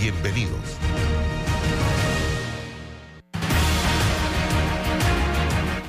Bienvenidos.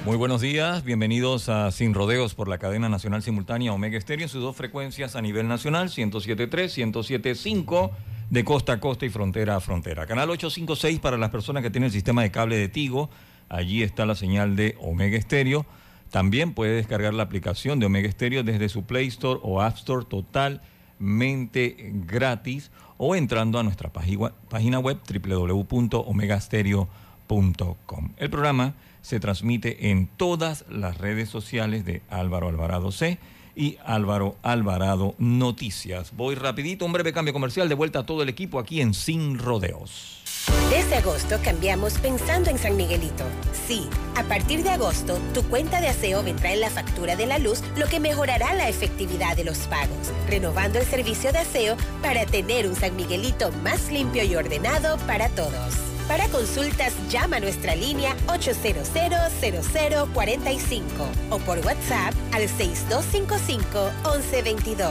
Muy buenos días, bienvenidos a Sin Rodeos por la cadena nacional simultánea Omega Estéreo en sus dos frecuencias a nivel nacional, 107.3, 107.5 de costa a costa y frontera a frontera. Canal 856 para las personas que tienen el sistema de cable de Tigo, allí está la señal de Omega Estéreo. También puede descargar la aplicación de Omega Stereo desde su Play Store o App Store totalmente gratis o entrando a nuestra página web www.omegastereo.com. El programa se transmite en todas las redes sociales de Álvaro Alvarado C y Álvaro Alvarado Noticias. Voy rapidito, un breve cambio comercial, de vuelta a todo el equipo aquí en Sin Rodeos. Desde agosto cambiamos pensando en San Miguelito. Sí, a partir de agosto, tu cuenta de aseo vendrá en la factura de la luz, lo que mejorará la efectividad de los pagos, renovando el servicio de aseo para tener un San Miguelito más limpio y ordenado para todos. Para consultas, llama a nuestra línea 800-0045 o por WhatsApp al 6255-1122.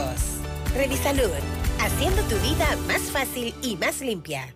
Revisalud, haciendo tu vida más fácil y más limpia.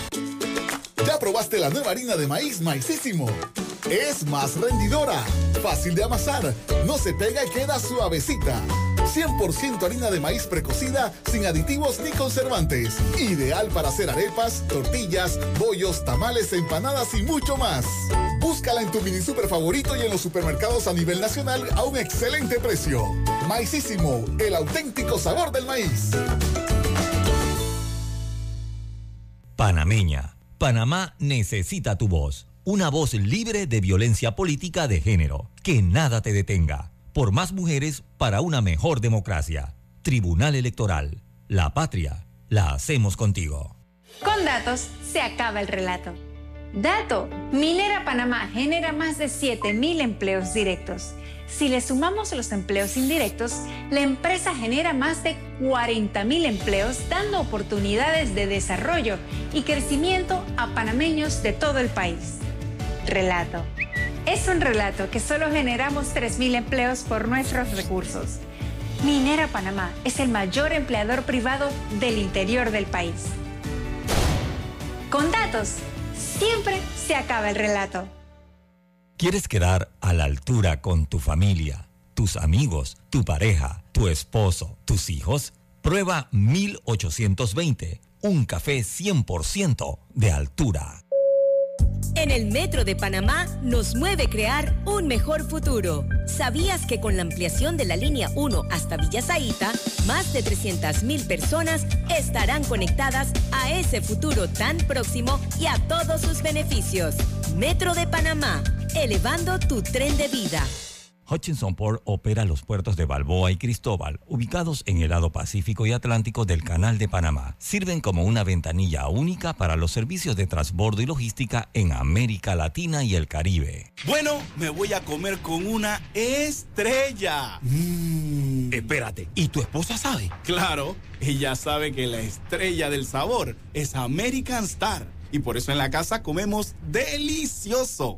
¿Ya probaste la nueva harina de maíz maicísimo? Es más rendidora, fácil de amasar, no se pega y queda suavecita. 100% harina de maíz precocida, sin aditivos ni conservantes. Ideal para hacer arepas, tortillas, bollos, tamales, empanadas y mucho más. Búscala en tu mini super favorito y en los supermercados a nivel nacional a un excelente precio. Maicísimo, el auténtico sabor del maíz. Panameña Panamá necesita tu voz. Una voz libre de violencia política de género. Que nada te detenga. Por más mujeres para una mejor democracia. Tribunal Electoral. La patria. La hacemos contigo. Con datos se acaba el relato. Dato. Minera Panamá genera más de 7.000 empleos directos si le sumamos los empleos indirectos, la empresa genera más de 40.000 empleos dando oportunidades de desarrollo y crecimiento a panameños de todo el país. Relato. Es un relato que solo generamos 3.000 empleos por nuestros recursos. Minera Panamá es el mayor empleador privado del interior del país. Con datos, siempre se acaba el relato. ¿Quieres quedar a la altura con tu familia, tus amigos, tu pareja, tu esposo, tus hijos? Prueba 1820, un café 100% de altura. En el Metro de Panamá nos mueve crear un mejor futuro. ¿Sabías que con la ampliación de la línea 1 hasta Villa Zaita, más de 300.000 personas estarán conectadas a ese futuro tan próximo y a todos sus beneficios? Metro de Panamá, elevando tu tren de vida. Hutchinson Port opera los puertos de Balboa y Cristóbal, ubicados en el lado Pacífico y Atlántico del Canal de Panamá. Sirven como una ventanilla única para los servicios de transbordo y logística en América Latina y el Caribe. Bueno, me voy a comer con una estrella. Mmm. Espérate, ¿y tu esposa sabe? Claro, ella sabe que la estrella del sabor es American Star. Y por eso en la casa comemos delicioso.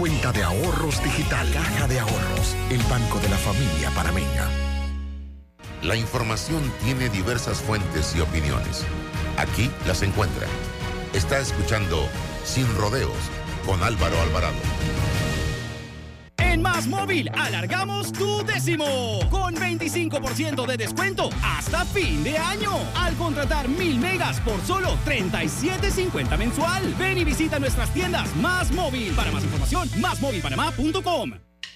cuenta de ahorros digital. Caja de Ahorros, el banco de la familia panameña. La información tiene diversas fuentes y opiniones. Aquí las encuentra. Está escuchando Sin Rodeos con Álvaro Alvarado. En Más Móvil alargamos tu décimo con 25% de descuento hasta fin de año. Al contratar mil megas por solo 37.50 mensual. Ven y visita nuestras tiendas Más Móvil. Para más información, másmóvilpanamá.com.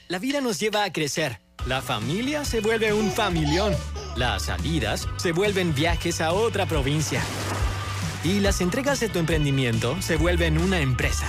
La vida nos lleva a crecer. La familia se vuelve un familión. Las salidas se vuelven viajes a otra provincia. Y las entregas de tu emprendimiento se vuelven una empresa.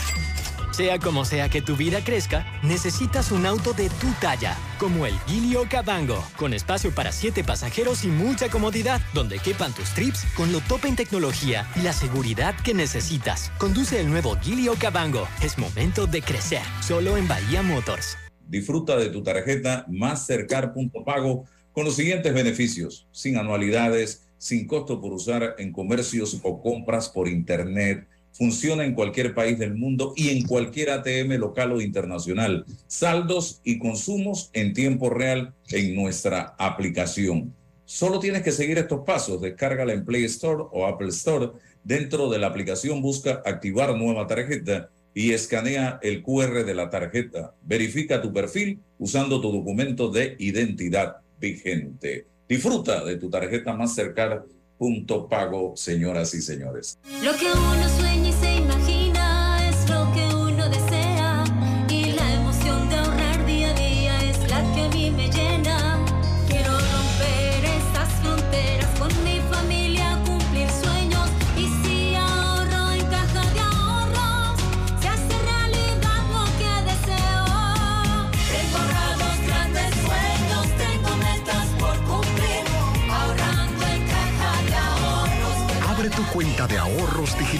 Sea como sea que tu vida crezca, necesitas un auto de tu talla, como el Gilio Cabango, con espacio para siete pasajeros y mucha comodidad, donde quepan tus trips con lo top en tecnología y la seguridad que necesitas. Conduce el nuevo Gilio Cabango. Es momento de crecer, solo en Bahía Motors. Disfruta de tu tarjeta Mastercard.pago con los siguientes beneficios: sin anualidades, sin costo por usar en comercios o compras por Internet. Funciona en cualquier país del mundo y en cualquier ATM local o internacional. Saldos y consumos en tiempo real en nuestra aplicación. Solo tienes que seguir estos pasos. Descárgala en Play Store o Apple Store. Dentro de la aplicación busca activar nueva tarjeta y escanea el QR de la tarjeta. Verifica tu perfil usando tu documento de identidad vigente. Disfruta de tu tarjeta Mastercard punto pago, señoras y señores.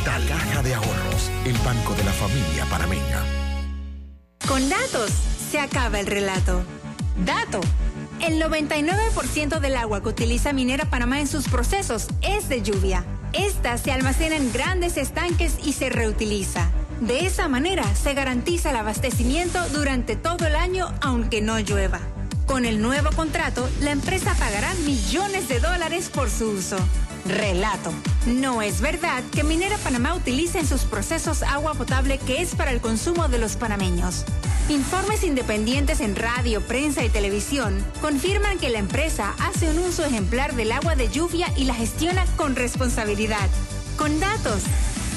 Digital. Caja de Ahorros, el banco de la familia panameña. Con datos se acaba el relato. Dato. El 99% del agua que utiliza Minera Panamá en sus procesos es de lluvia. Esta se almacena en grandes estanques y se reutiliza. De esa manera se garantiza el abastecimiento durante todo el año aunque no llueva. Con el nuevo contrato, la empresa pagará millones de dólares por su uso. Relato. No es verdad que Minera Panamá utilice en sus procesos agua potable que es para el consumo de los panameños. Informes independientes en radio, prensa y televisión confirman que la empresa hace un uso ejemplar del agua de lluvia y la gestiona con responsabilidad. Con datos,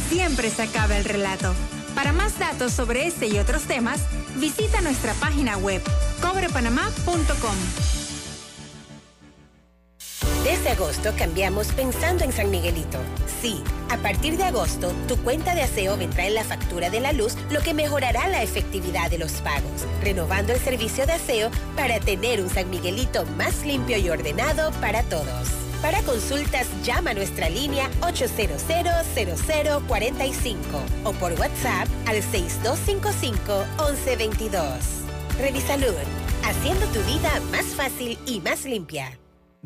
siempre se acaba el relato. Para más datos sobre este y otros temas, visita nuestra página web cobrepanamá.com. Desde agosto cambiamos pensando en San Miguelito. Sí, a partir de agosto, tu cuenta de aseo vendrá en la factura de la luz, lo que mejorará la efectividad de los pagos, renovando el servicio de aseo para tener un San Miguelito más limpio y ordenado para todos. Para consultas, llama a nuestra línea 800-0045 o por WhatsApp al 6255-1122. Revisalud, haciendo tu vida más fácil y más limpia.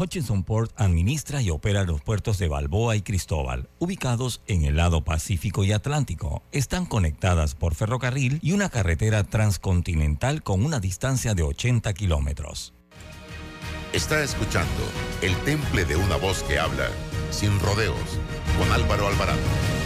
Hutchinson Port administra y opera los puertos de Balboa y Cristóbal, ubicados en el lado Pacífico y Atlántico. Están conectadas por ferrocarril y una carretera transcontinental con una distancia de 80 kilómetros. Está escuchando El Temple de una voz que habla sin rodeos con Álvaro Alvarado.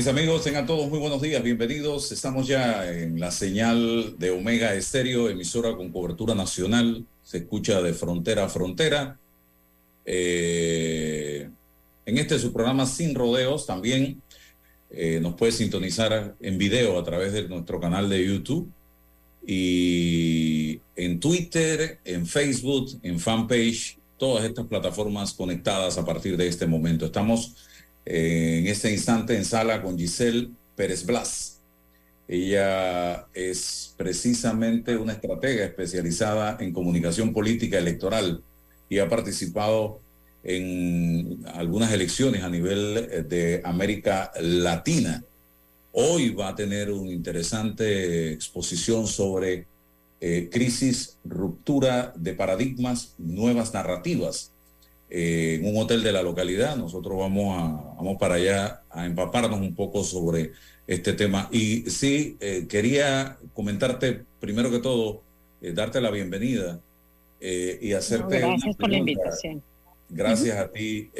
Mis amigos, tengan todos muy buenos días, bienvenidos. Estamos ya en la señal de Omega Estéreo, emisora con cobertura nacional. Se escucha de frontera a frontera. Eh, en este su programa Sin Rodeos también eh, nos puede sintonizar en video a través de nuestro canal de YouTube y en Twitter, en Facebook, en fanpage, todas estas plataformas conectadas a partir de este momento. Estamos en este instante en sala con Giselle Pérez Blas. Ella es precisamente una estratega especializada en comunicación política electoral y ha participado en algunas elecciones a nivel eh, de América Latina. Hoy va a tener una interesante exposición sobre eh, crisis, ruptura de paradigmas, nuevas narrativas eh, en un hotel de la localidad. Nosotros vamos, a, vamos para allá a empaparnos un poco sobre este tema. Y sí, eh, quería comentarte, primero que todo, eh, darte la bienvenida y hacerte... No, gracias por la invitación. Gracias a ti.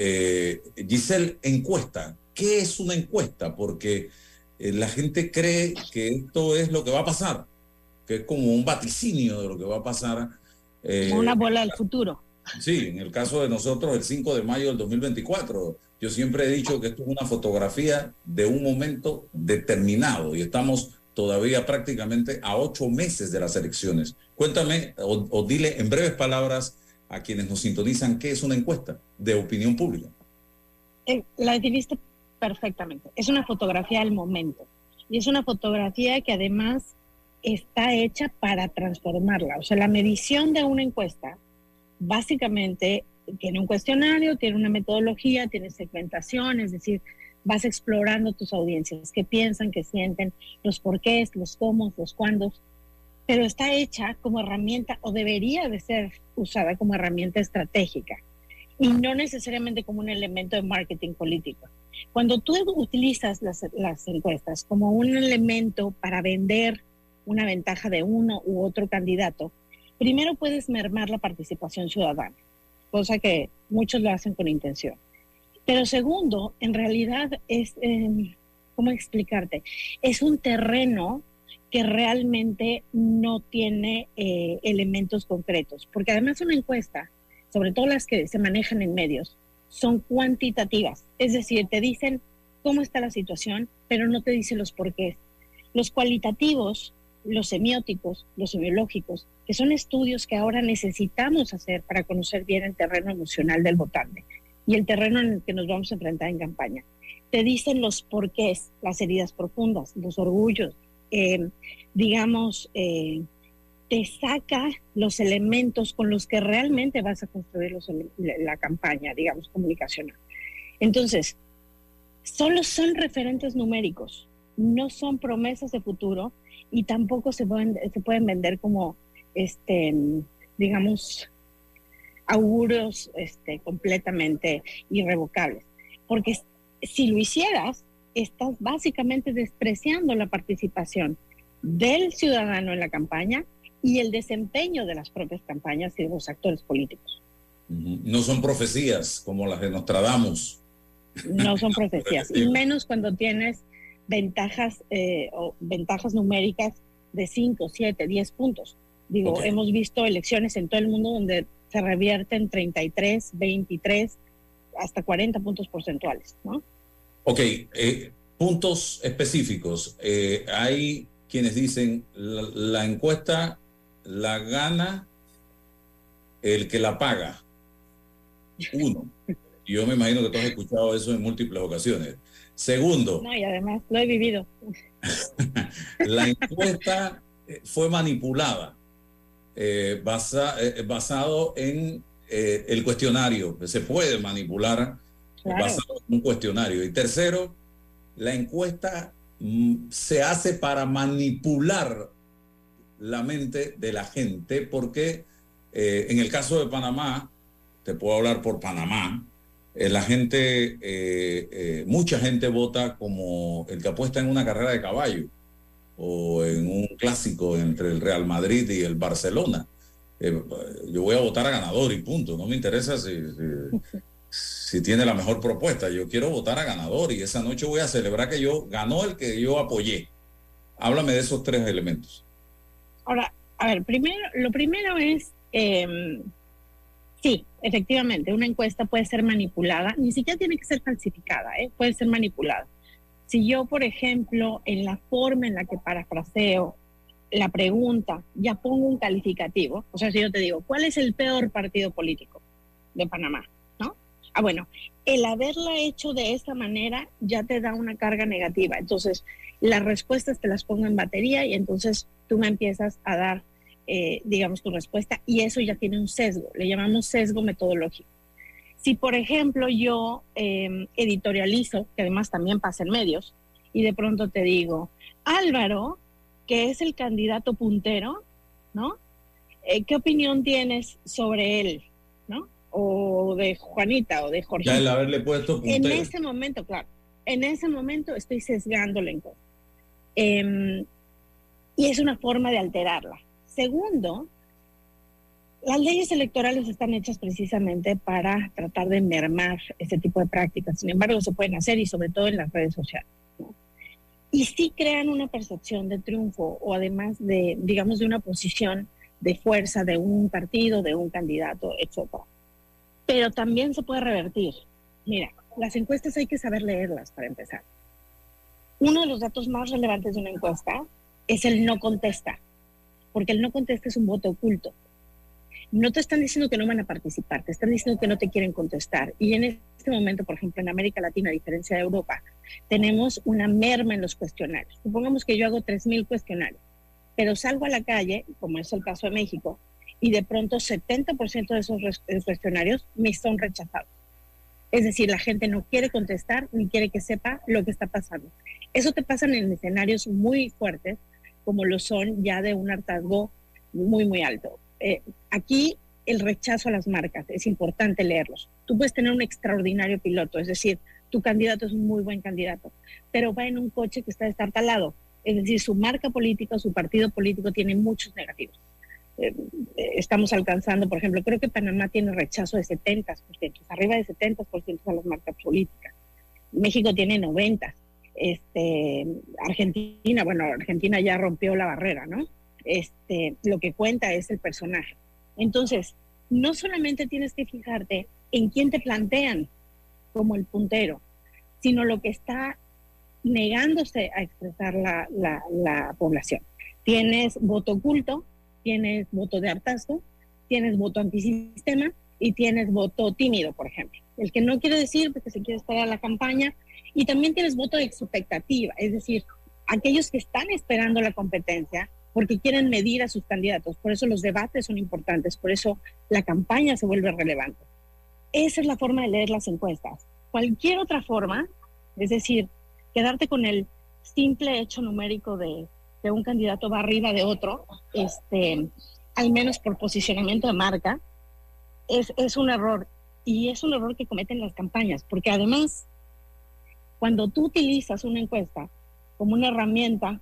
Giselle, encuesta. ¿Qué es una encuesta? Porque la gente cree que esto es lo que va a pasar, que es como un vaticinio de lo que va a pasar. Una bola del futuro. Sí, en el caso de nosotros, el 5 de mayo del 2024. Yo siempre he dicho que esto es una fotografía de un momento determinado y estamos todavía prácticamente a ocho meses de las elecciones. Cuéntame o, dile en breves palabras a quienes nos sintonizan qué es una encuesta de opinión pública. Eh, la definiste perfectamente. Es una fotografía del momento y es una fotografía que además está hecha para transformarla. O sea, la medición de una encuesta básicamente tiene un cuestionario, tiene una metodología, tiene segmentación, es decir, vas explorando tus audiencias, qué piensan, qué sienten, los porqués, los cómo, los cuándos, pero está hecha como herramienta o debería de ser usada como herramienta estratégica y no necesariamente como un elemento de marketing político. Cuando tú utilizas las, las encuestas como un elemento para vender una ventaja de uno u otro candidato, primero puedes mermar la participación ciudadana, cosa que muchos lo hacen con intención. Pero segundo, en realidad es, em, ¿cómo explicarte? Es un terreno que realmente no tiene eh, elementos concretos, porque además una encuesta, sobre todo las que se manejan en medios, son cuantitativas, es decir, te dicen cómo está la situación, pero no te dicen los porqués. Los cualitativos los semióticos, los semiológicos, que son estudios que ahora necesitamos hacer para conocer bien el terreno emocional del votante y el terreno en el que nos vamos a enfrentar en campaña. Te dicen los porqués, las heridas profundas, los orgullos, eh, digamos, eh, te saca los elementos con los que realmente vas a construir la campaña, digamos, comunicacional. Entonces, solo son referentes numéricos, no son promesas de futuro y tampoco se pueden, se pueden vender como, este, digamos, auguros este, completamente irrevocables. Porque si lo hicieras, estás básicamente despreciando la participación del ciudadano en la campaña y el desempeño de las propias campañas y de los actores políticos. No son profecías como las de Nostradamus. No son profecías, y menos cuando tienes ventajas, eh, o ventajas numéricas de 5, 7, 10 puntos. Digo, hemos visto elecciones en todo el mundo donde se revierten 33, 23, hasta 40 puntos porcentuales, ¿no? Ok, eh, puntos específicos. Eh, hay quienes dicen la, encuesta la gana el que la paga. Uno. Yo me imagino que tú has escuchado eso en múltiples ocasiones. Segundo. No, y además lo he vivido. la encuesta eh, fue manipulada. eh, basa- eh, basado en eh, el cuestionario, que se puede manipular Claro. basado en un cuestionario. Y tercero, la encuesta mm, se hace para manipular la mente de la gente, porque en el caso de Panamá, te puedo hablar por Panamá, la gente, eh, eh, mucha gente vota como el que apuesta en una carrera de caballo o en un clásico entre el Real Madrid y el Barcelona. Eh, yo voy a votar a ganador y punto. No me interesa si, si, si tiene la mejor propuesta. Yo quiero votar a ganador y esa noche voy a celebrar que yo ganó el que yo apoyé. Háblame de esos tres elementos. Ahora, a ver, primero, lo primero es, eh, sí, efectivamente, una encuesta puede ser manipulada, ni siquiera tiene que ser falsificada, ¿eh? puede ser manipulada. Si yo, por ejemplo, en la forma en la que parafraseo la pregunta, ya pongo un calificativo, o sea, si yo te digo, ¿cuál es el peor partido político de Panamá? ¿No? Ah, bueno, el haberla hecho de esta manera ya te da una carga negativa. Entonces, las respuestas te las pongo en batería y entonces tú me empiezas a dar, eh, digamos, tu respuesta y eso ya tiene un sesgo, le llamamos sesgo metodológico. Si, por ejemplo, yo eh, editorializo, que además también pasa en medios, y de pronto te digo, Álvaro, que es el candidato puntero, ¿no? Eh, ¿Qué opinión tienes sobre él, ¿no? O de Juanita o de Jorge. Ya el haberle puesto En ese momento, claro, en ese momento estoy sesgando la encuesta. Em, y es una forma de alterarla. Segundo, las leyes electorales están hechas precisamente para tratar de mermar este tipo de prácticas. Sin embargo, se pueden hacer y sobre todo en las redes sociales. ¿no? Y sí crean una percepción de triunfo o además de, digamos, de una posición de fuerza de un partido, de un candidato, etcétera. Pero también se puede revertir. Mira, las encuestas hay que saber leerlas para empezar. Uno de los datos más relevantes de una encuesta es el no contesta, porque el no contesta es un voto oculto. No te están diciendo que no van a participar, te están diciendo que no te quieren contestar. Y en este momento, por ejemplo, en América Latina, a diferencia de Europa, tenemos una merma en los cuestionarios. Supongamos que yo hago 3.000 cuestionarios, pero salgo a la calle, como es el caso de México, y de pronto 70% de esos eh, cuestionarios me son rechazados. Es decir, la gente no quiere contestar ni quiere que sepa lo que está pasando. Eso te pasa en escenarios muy fuertes, como lo son ya de un hartazgo muy, muy alto. Eh, aquí el rechazo a las marcas, es importante leerlos. Tú puedes tener un extraordinario piloto, es decir, tu candidato es un muy buen candidato, pero va en un coche que está destartalado. Es decir, su marca política, su partido político tiene muchos negativos. Eh, eh, estamos alcanzando, por ejemplo, creo que Panamá tiene rechazo de 70%, arriba de 70% a las marcas políticas. México tiene 90. Este, Argentina, bueno, Argentina ya rompió la barrera, ¿no? Este, lo que cuenta es el personaje. Entonces, no solamente tienes que fijarte en quién te plantean como el puntero, sino lo que está negándose a expresar la, la, la población. Tienes voto oculto, tienes voto de hartazgo, tienes voto antisistema y tienes voto tímido, por ejemplo. El que no quiere decir porque se quiere esperar a la campaña. Y también tienes voto de expectativa, es decir, aquellos que están esperando la competencia porque quieren medir a sus candidatos. Por eso los debates son importantes, por eso la campaña se vuelve relevante. Esa es la forma de leer las encuestas. Cualquier otra forma, es decir, quedarte con el simple hecho numérico de que un candidato va arriba de otro, este, al menos por posicionamiento de marca, es, es un error. Y es un error que cometen las campañas, porque además, cuando tú utilizas una encuesta como una herramienta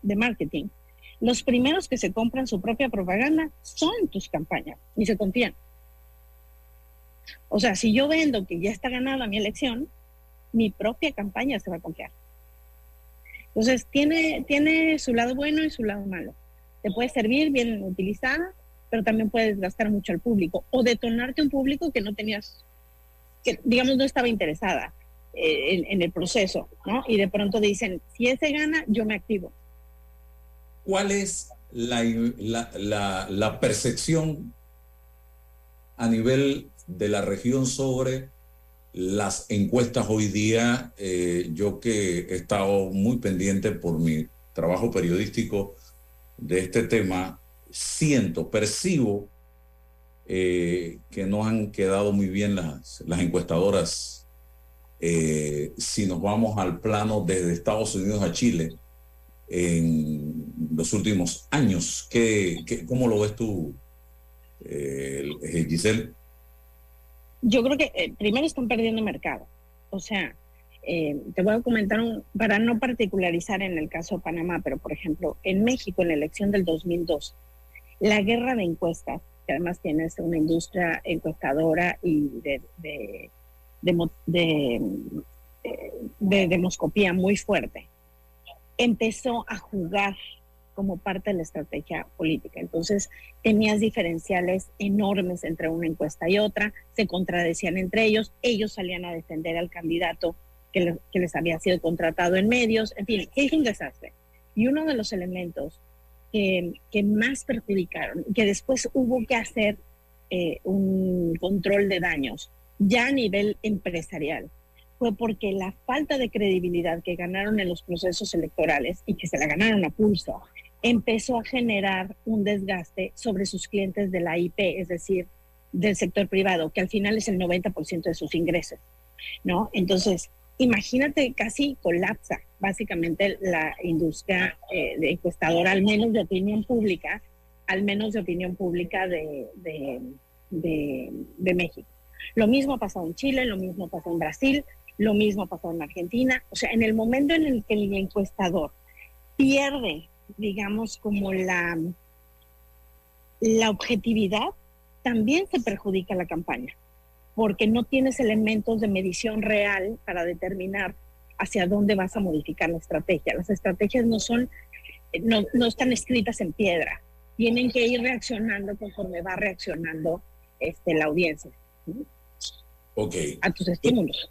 de marketing, los primeros que se compran su propia propaganda son tus campañas y se confían. O sea, si yo vendo que ya está ganada mi elección, mi propia campaña se va a confiar. Entonces, tiene, tiene su lado bueno y su lado malo. Te puede servir bien utilizada, pero también puede desgastar mucho al público o detonarte un público que no tenías, que digamos no estaba interesada en, en el proceso, ¿no? Y de pronto dicen, si ese gana, yo me activo. ¿Cuál es la, percepción a nivel de la región sobre las encuestas hoy día? Eh, yo que he estado muy pendiente por mi trabajo periodístico de este tema, siento, percibo eh, que no han quedado muy bien las encuestadoras eh, si nos vamos al plano desde Estados Unidos a Chile en los últimos años. ¿Qué, cómo lo ves tú, eh, Giselle? Yo creo que eh, primero están perdiendo mercado. O sea, te voy a comentar un, para no particularizar en el caso de Panamá, pero por ejemplo, en México, en la elección del 2002, la guerra de encuestas, que además tienes una industria encuestadora y de, de, de, eh, de demoscopía muy fuerte, empezó a jugar como parte de la estrategia política. Entonces, tenías diferenciales enormes entre una encuesta y otra, se contradecían entre ellos, ellos salían a defender al candidato que, que les había sido contratado en medios, en fin, es un desastre. Y uno de los elementos que, que más perjudicaron, que después hubo que hacer eh, un control de daños, ya a nivel empresarial, fue porque la falta de credibilidad que ganaron en los procesos electorales y que se la ganaron a pulso, empezó a generar un desgaste sobre sus clientes de la IP, es decir, del sector privado, que al final es el 90% de sus ingresos, ¿no? Entonces, imagínate, casi colapsa básicamente la industria eh, de encuestadora, al menos de opinión pública, al menos de opinión pública de- de México. Lo mismo ha pasado en Chile, lo mismo pasó en Brasil, lo mismo ha pasado en Argentina. O sea, en el momento en el que el encuestador pierde, digamos, como la, la objetividad, también se perjudica la campaña, porque no tienes elementos de medición real para determinar hacia dónde vas a modificar la estrategia. Las estrategias no son, no, no están escritas en piedra, tienen que ir reaccionando conforme va reaccionando este, la audiencia. Ok. a tus estímulos.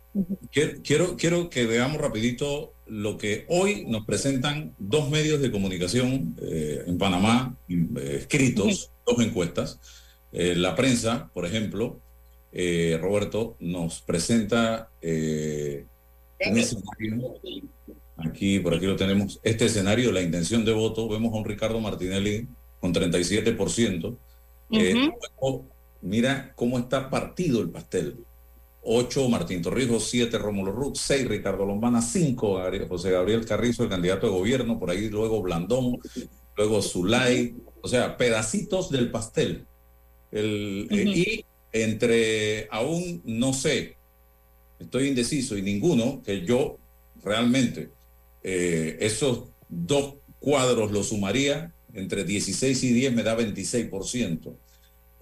Quiero, quiero, quiero que veamos rapidito lo que hoy nos presentan dos medios de comunicación eh, en Panamá, eh, escritos, dos encuestas. Eh, la prensa, por ejemplo, eh, Roberto, nos presenta un escenario. Aquí, por aquí lo tenemos. Este escenario, la intención de voto, vemos a un Ricardo Martinelli con 37%. Eh, luego, mira cómo está partido el pastel. 8 Martín Torrijos, 7 Rómulo Ruth, 6 Ricardo Lombana, 5 José Gabriel Carrizo, el candidato de gobierno, por ahí luego Blandón, luego Zulay, o sea, pedacitos del pastel. El, eh, y entre aún no sé, estoy indeciso y ninguno que yo realmente eh, esos dos cuadros los sumaría entre 16 y 10 me da 26%.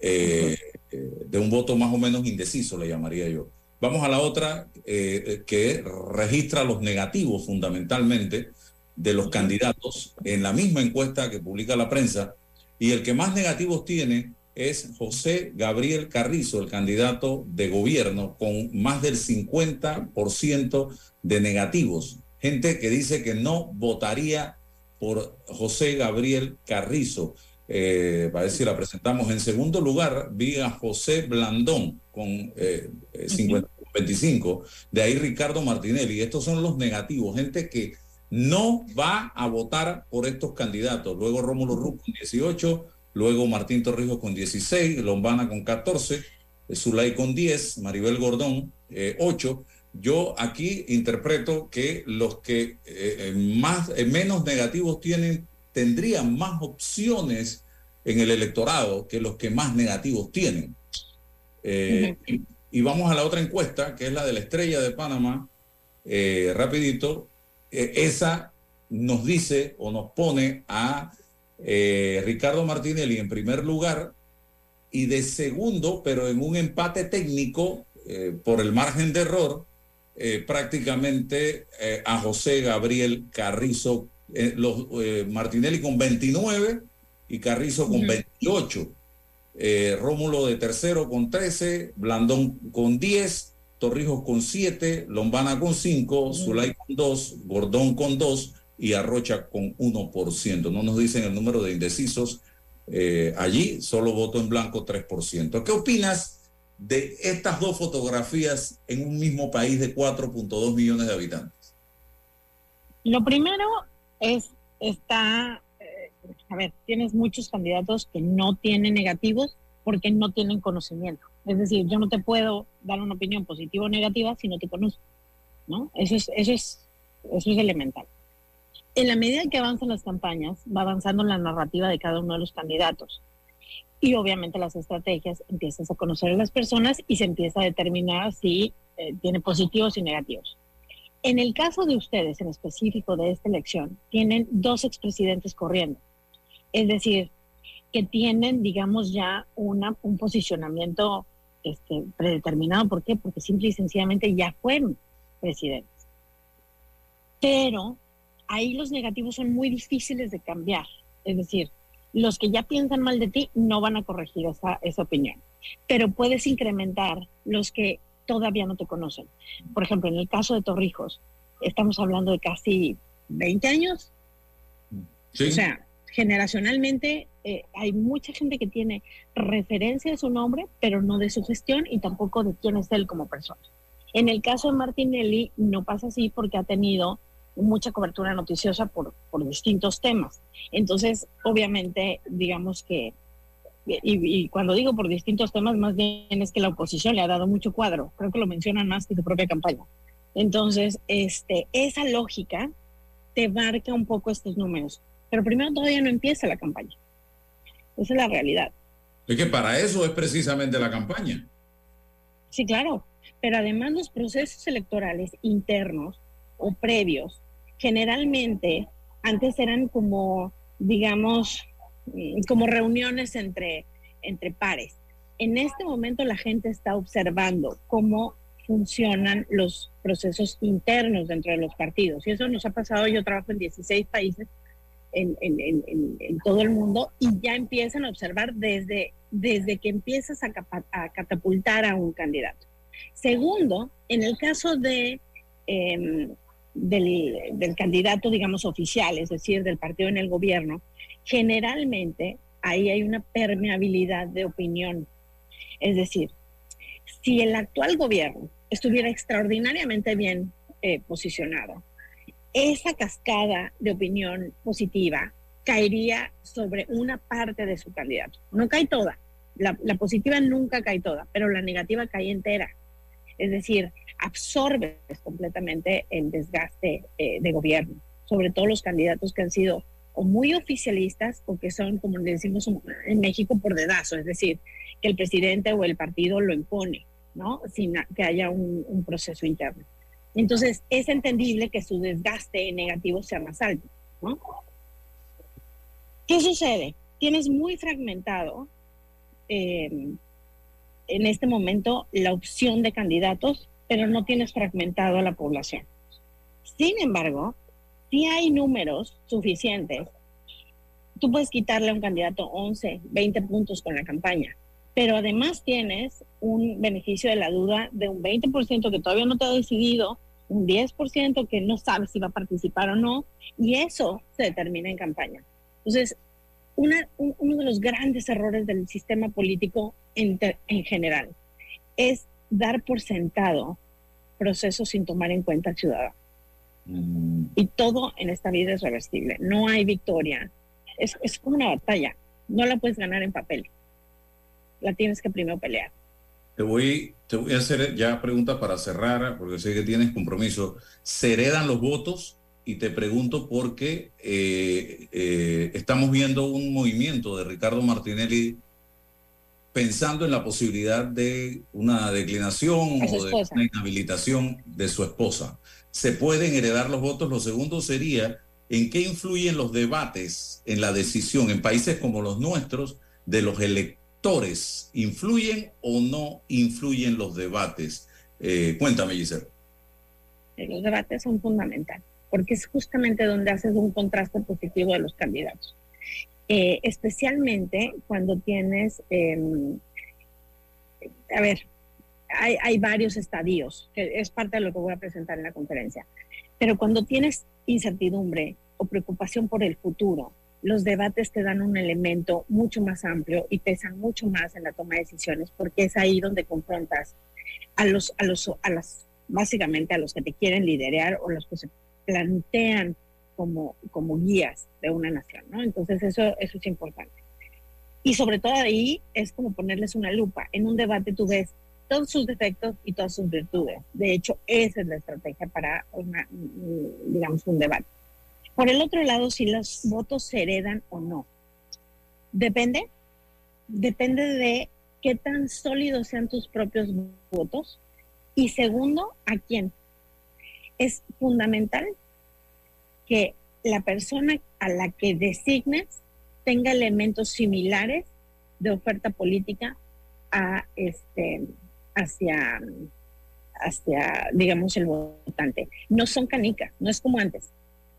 Eh, eh, de un voto más o menos indeciso, le llamaría yo. Vamos a la otra, eh, eh, que registra los negativos fundamentalmente de los candidatos en la misma encuesta que publica la prensa, y el que más negativos tiene es José Gabriel Carrizo, el candidato de gobierno, con más del 50% de negativos. Gente que dice que no votaría por José Gabriel Carrizo. Eh, para ver si la presentamos. En segundo lugar, vi a José Blandón con eh, eh, 50, 25. De ahí Ricardo Martinelli. Estos son los negativos, gente que no va a votar por estos candidatos. Luego Rómulo Ruz con 18, luego Martín Torrijos con 16, Lombana con 14, eh, Zulay con 10, Maribel Gordón eh, 8. Yo aquí interpreto que los que eh, más, eh, menos negativos tienen tendrían más opciones en el electorado que los que más negativos tienen. Eh, y, y vamos a la otra encuesta, que es la de la estrella de Panamá, eh, rapidito. Eh, esa nos dice o nos pone a Ricardo Martinelli en primer lugar y de segundo, pero en un empate técnico por el margen de error, prácticamente a José Gabriel Carrizo, eh, los, eh, Martinelli con 29 y Carrizo con 28. Eh, Rómulo de tercero con 13, Blandón con 10, Torrijos con 7, Lombana con 5, Zulay con 2, Gordón con 2 y Arrocha con 1%. No nos dicen el número de indecisos. eh, allí solo voto en blanco 3%. ¿Qué opinas de estas dos fotografías en un mismo país de 4.2 millones de habitantes? Lo primero es, está, eh, a ver, tienes muchos candidatos que no tienen negativos porque no tienen conocimiento. Es decir, yo no te puedo dar una opinión positiva o negativa si no te conozco, ¿no? Eso es, eso es, eso es elemental. En la medida que avanzan las campañas, va avanzando la narrativa de cada uno de los candidatos. Y obviamente las estrategias, empiezas a conocer a las personas y se empieza a determinar si eh, tiene positivos y negativos. En el caso de ustedes, en específico de esta elección, tienen dos expresidentes corriendo. Es decir, que tienen, digamos, ya una, un posicionamiento este, predeterminado. ¿Por qué? Porque simple y sencillamente ya fueron presidentes. Pero ahí los negativos son muy difíciles de cambiar. Es decir, los que ya piensan mal de ti no van a corregir esa, esa opinión. Pero puedes incrementar los que todavía no te conocen. Por ejemplo, en el caso de Torrijos, estamos hablando de casi 20 años. Sí. O sea, generacionalmente eh, hay mucha gente que tiene referencia de su nombre, pero no de su gestión y tampoco de quién es él como persona. En el caso de Martinelli no pasa así porque ha tenido mucha cobertura noticiosa por, por distintos temas. Entonces, obviamente, digamos que, y, y cuando digo por distintos temas, más bien es que la oposición le ha dado mucho cuadro. Creo que lo mencionan más que su propia campaña. Entonces, este, esa lógica te marca un poco estos números. Pero primero todavía no empieza la campaña. Esa es la realidad. Es que para eso es precisamente la campaña. Sí, claro. Pero además los procesos electorales internos o previos, generalmente antes eran como, digamos, como reuniones entre, entre pares. En este momento la gente está observando cómo funcionan los procesos internos dentro de los partidos. Y eso nos ha pasado, yo trabajo en 16 países en, en, en, todo el mundo y ya empiezan a observar desde, desde que empiezas a, catapultar a un candidato. Segundo, en el caso de, eh, del, del, candidato, digamos, oficial, es decir, del partido en el gobierno, generalmente ahí hay una permeabilidad de opinión. Es decir, si el actual gobierno estuviera extraordinariamente bien eh, posicionado, esa cascada de opinión positiva caería sobre una parte de su candidato. No cae toda. La, positiva nunca cae toda, pero la negativa cae entera. Es decir, absorbe completamente el desgaste eh, de gobierno, sobre todo los candidatos que han sido o muy oficialistas o que son, como decimos en México, por dedazo, es decir, que el presidente o el partido lo impone, ¿no? Sin que haya un, proceso interno. Entonces, es entendible que su desgaste negativo sea más alto. ¿Qué sucede? Tienes muy fragmentado eh, en este momento la opción de candidatos, pero no tienes fragmentado a la población. Sin embargo, si hay números suficientes, tú puedes quitarle a un candidato 11, 20 puntos con la campaña, pero además tienes un beneficio de la duda de un 20% que todavía no te ha decidido, un 10% que no sabe si va a participar o no, y eso se determina en campaña. Entonces, uno de los grandes errores del sistema político en, en, general es dar por sentado procesos sin tomar en cuenta al ciudadano. Y todo en esta vida es reversible. No hay victoria. Es, es como una batalla. No la puedes ganar en papel. La tienes que primero pelear. Te voy, te voy a hacer ya preguntas para cerrar, porque sé que tienes compromiso. ¿Se heredan los votos? Y te pregunto porque eh, eh, estamos viendo un movimiento de Ricardo Martinelli pensando en la posibilidad de una declinación o de una inhabilitación de su esposa. ¿Se pueden heredar los votos? Lo segundo sería, ¿en qué influyen los debates en la decisión en países como los nuestros de los electores? ¿Influyen o no influyen los debates? Eh, cuéntame, Giselle. Los debates son fundamentales porque es justamente donde haces un contraste positivo de los candidatos. Eh, especialmente cuando tienes, eh, a ver, hay, varios estadios, que es parte de lo que voy a presentar en la conferencia, pero cuando tienes incertidumbre o preocupación por el futuro, los debates te dan un elemento mucho más amplio y pesan mucho más en la toma de decisiones, porque es ahí donde confrontas a los, a los, a las, básicamente a los que te quieren liderar o los que se plantean como, como guías de una nación, ¿no? Entonces eso, eso es importante. Y sobre todo ahí es como ponerles una lupa. En un debate tú ves todos sus defectos y todas sus virtudes. De hecho, esa es la estrategia para, una, digamos, un debate. Por el otro lado, si los votos se heredan o no. Depende, depende de qué tan sólidos sean tus propios votos. Y segundo, a quién. Es fundamental que la persona a la que designes tenga elementos similares de oferta política a este hacia hacia digamos el votante. No son canicas, no es como antes.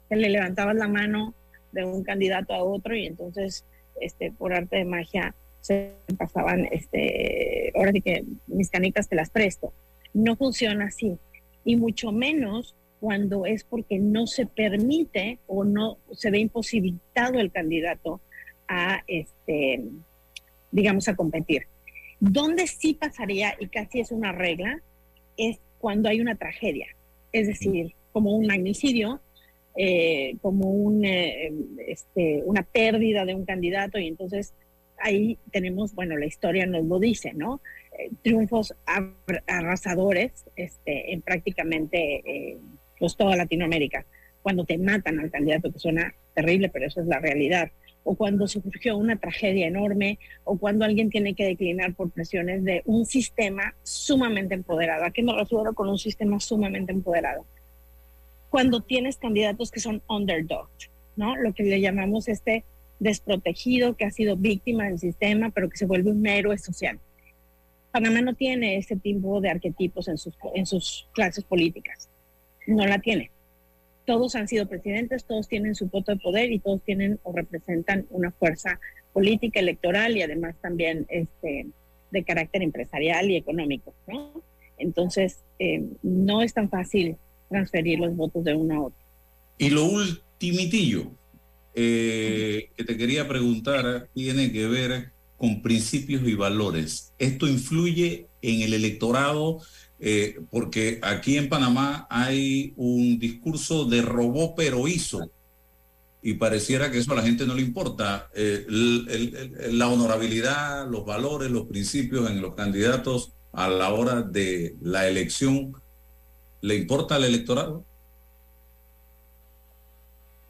Que le levantabas la mano de un candidato a otro y entonces este por arte de magia se pasaban este ahora sí que mis canicas te las presto. No funciona así y mucho menos cuando es porque no se permite o no se ve imposibilitado el candidato a, este, digamos, a competir. Donde sí pasaría, y casi es una regla, es cuando hay una tragedia, es decir, como un magnicidio, eh, como un, eh, este, una pérdida de un candidato, y entonces ahí tenemos, bueno, la historia nos lo dice, ¿no? Eh, triunfos arrasadores este, en prácticamente pues toda Latinoamérica, cuando te matan al candidato, que suena terrible, pero eso es la realidad, o cuando surgió una tragedia enorme, o cuando alguien tiene que declinar por presiones de un sistema sumamente empoderado. ¿A qué me refiero con un sistema sumamente empoderado? Cuando tienes candidatos que son underdog, ¿no? Lo que le llamamos este desprotegido que ha sido víctima del sistema, pero que se vuelve un héroe social. Panamá no tiene ese tipo de arquetipos en sus, en sus clases políticas no la tiene. Todos han sido presidentes, todos tienen su voto de poder y todos tienen o representan una fuerza política, electoral y además también este, de carácter empresarial y económico. ¿no? Entonces, eh, no es tan fácil transferir los votos de uno a otro. Y lo ultimitillo eh, que te quería preguntar tiene que ver con principios y valores. ¿Esto influye en el electorado eh, porque aquí en Panamá hay un discurso de robó pero hizo, y pareciera que eso a la gente no le importa. Eh, la honorabilidad, los valores, los principios en los candidatos a la hora de la elección, ¿le importa al electorado?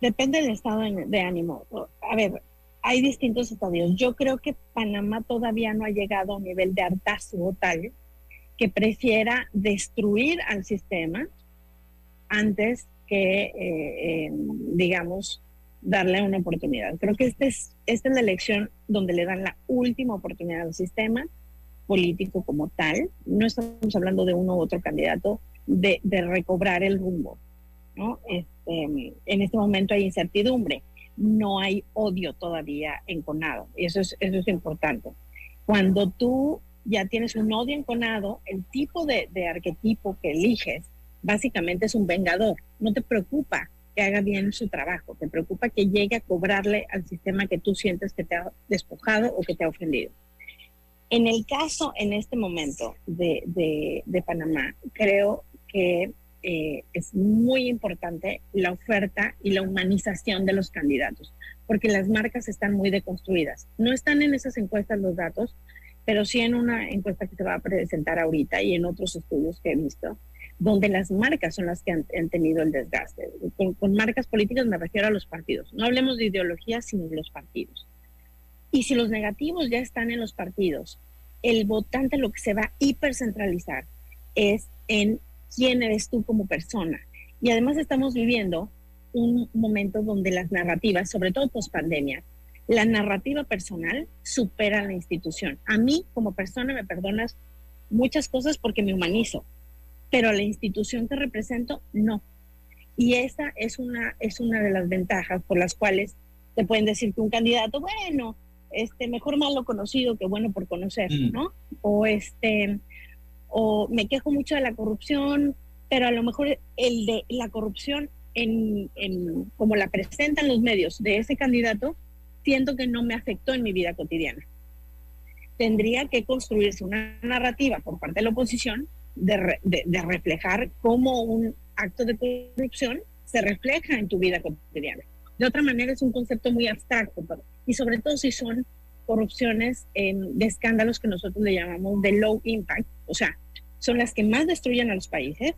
Depende del estado de ánimo. A ver, hay distintos estadios. Yo creo que Panamá todavía no ha llegado a un nivel de hartazgo tal que prefiera destruir al sistema antes que, eh, digamos, darle una oportunidad. Creo que este es, esta es la elección donde le dan la última oportunidad al sistema político como tal. No estamos hablando de uno u otro candidato, de, recobrar el rumbo. Este, en este momento hay incertidumbre, no hay odio todavía enconado. Y eso es, eso es importante. Cuando tú ya tienes un odio enconado, el tipo de, arquetipo que eliges básicamente es un vengador. No te preocupa que haga bien su trabajo, te preocupa que llegue a cobrarle al sistema que tú sientes que te ha despojado o que te ha ofendido. En el caso, en este momento de, Panamá, creo que eh, es muy importante la oferta y la humanización de los candidatos, porque las marcas están muy deconstruidas. No están en esas encuestas los datos, pero sí en una encuesta que se va a presentar ahorita y en otros estudios que he visto, donde las marcas son las que han, tenido el desgaste. Con, marcas políticas me refiero a los partidos. No hablemos de ideología, sino de los partidos. Y si los negativos ya están en los partidos, el votante lo que se va a hipercentralizar es en quién eres tú como persona. Y además estamos viviendo un momento donde las narrativas, sobre todo post pandemia, la narrativa personal supera a la institución. A mí como persona me perdonas muchas cosas porque me humanizo, pero a la institución que represento no. Y esa es una, es una de las ventajas por las cuales te pueden decir que un candidato, bueno, este, mejor malo conocido que bueno por conocer, mm. ¿no? O este, o me quejo mucho de la corrupción, pero a lo mejor el de la corrupción en, en como la presentan los medios de ese candidato, siento que no me afectó en mi vida cotidiana. Tendría que construirse una narrativa por parte de la oposición de, reflejar cómo un acto de corrupción se refleja en tu vida cotidiana. De otra manera es un concepto muy abstracto, y sobre todo si son corrupciones eh, de escándalos que nosotros le llamamos de low impact, o sea, son las que más destruyen a los países,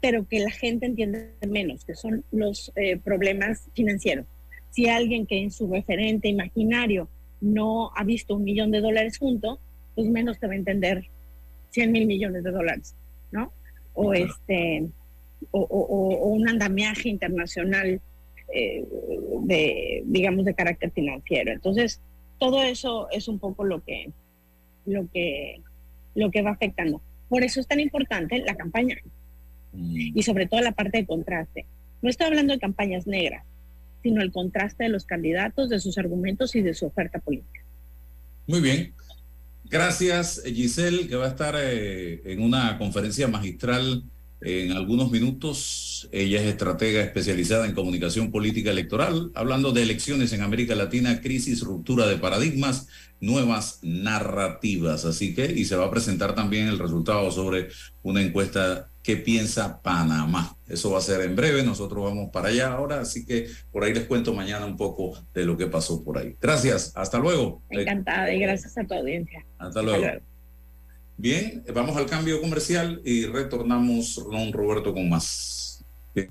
pero que la gente entiende menos, que son los eh, problemas financieros. Si alguien que en su referente imaginario no ha visto un millón de dólares junto, pues menos te va a entender 100 mil millones de dólares, ¿no? O este, o, o- o- un andamiaje internacional eh, de, digamos, de carácter financiero. Entonces, todo eso es un poco lo que, lo que, lo que va afectando. Por eso es tan importante la campaña y sobre todo la parte de contraste. No estoy hablando de campañas negras, sino el contraste de los candidatos, de sus argumentos y de su oferta política. Muy bien. Gracias, Giselle, que va a estar eh, en una conferencia magistral en algunos minutos. Ella es estratega especializada en comunicación política electoral, hablando de elecciones en América Latina, crisis, ruptura de paradigmas, nuevas narrativas. Así que, y se va a presentar también el resultado sobre una encuesta que piensa Panamá. Eso va a ser en breve. Nosotros vamos para allá ahora, así que por ahí les cuento mañana un poco de lo que pasó por ahí. Gracias. Hasta luego. Encantada y gracias a tu audiencia. Hasta luego. Bien, vamos al cambio comercial y retornamos, don Roberto, con más.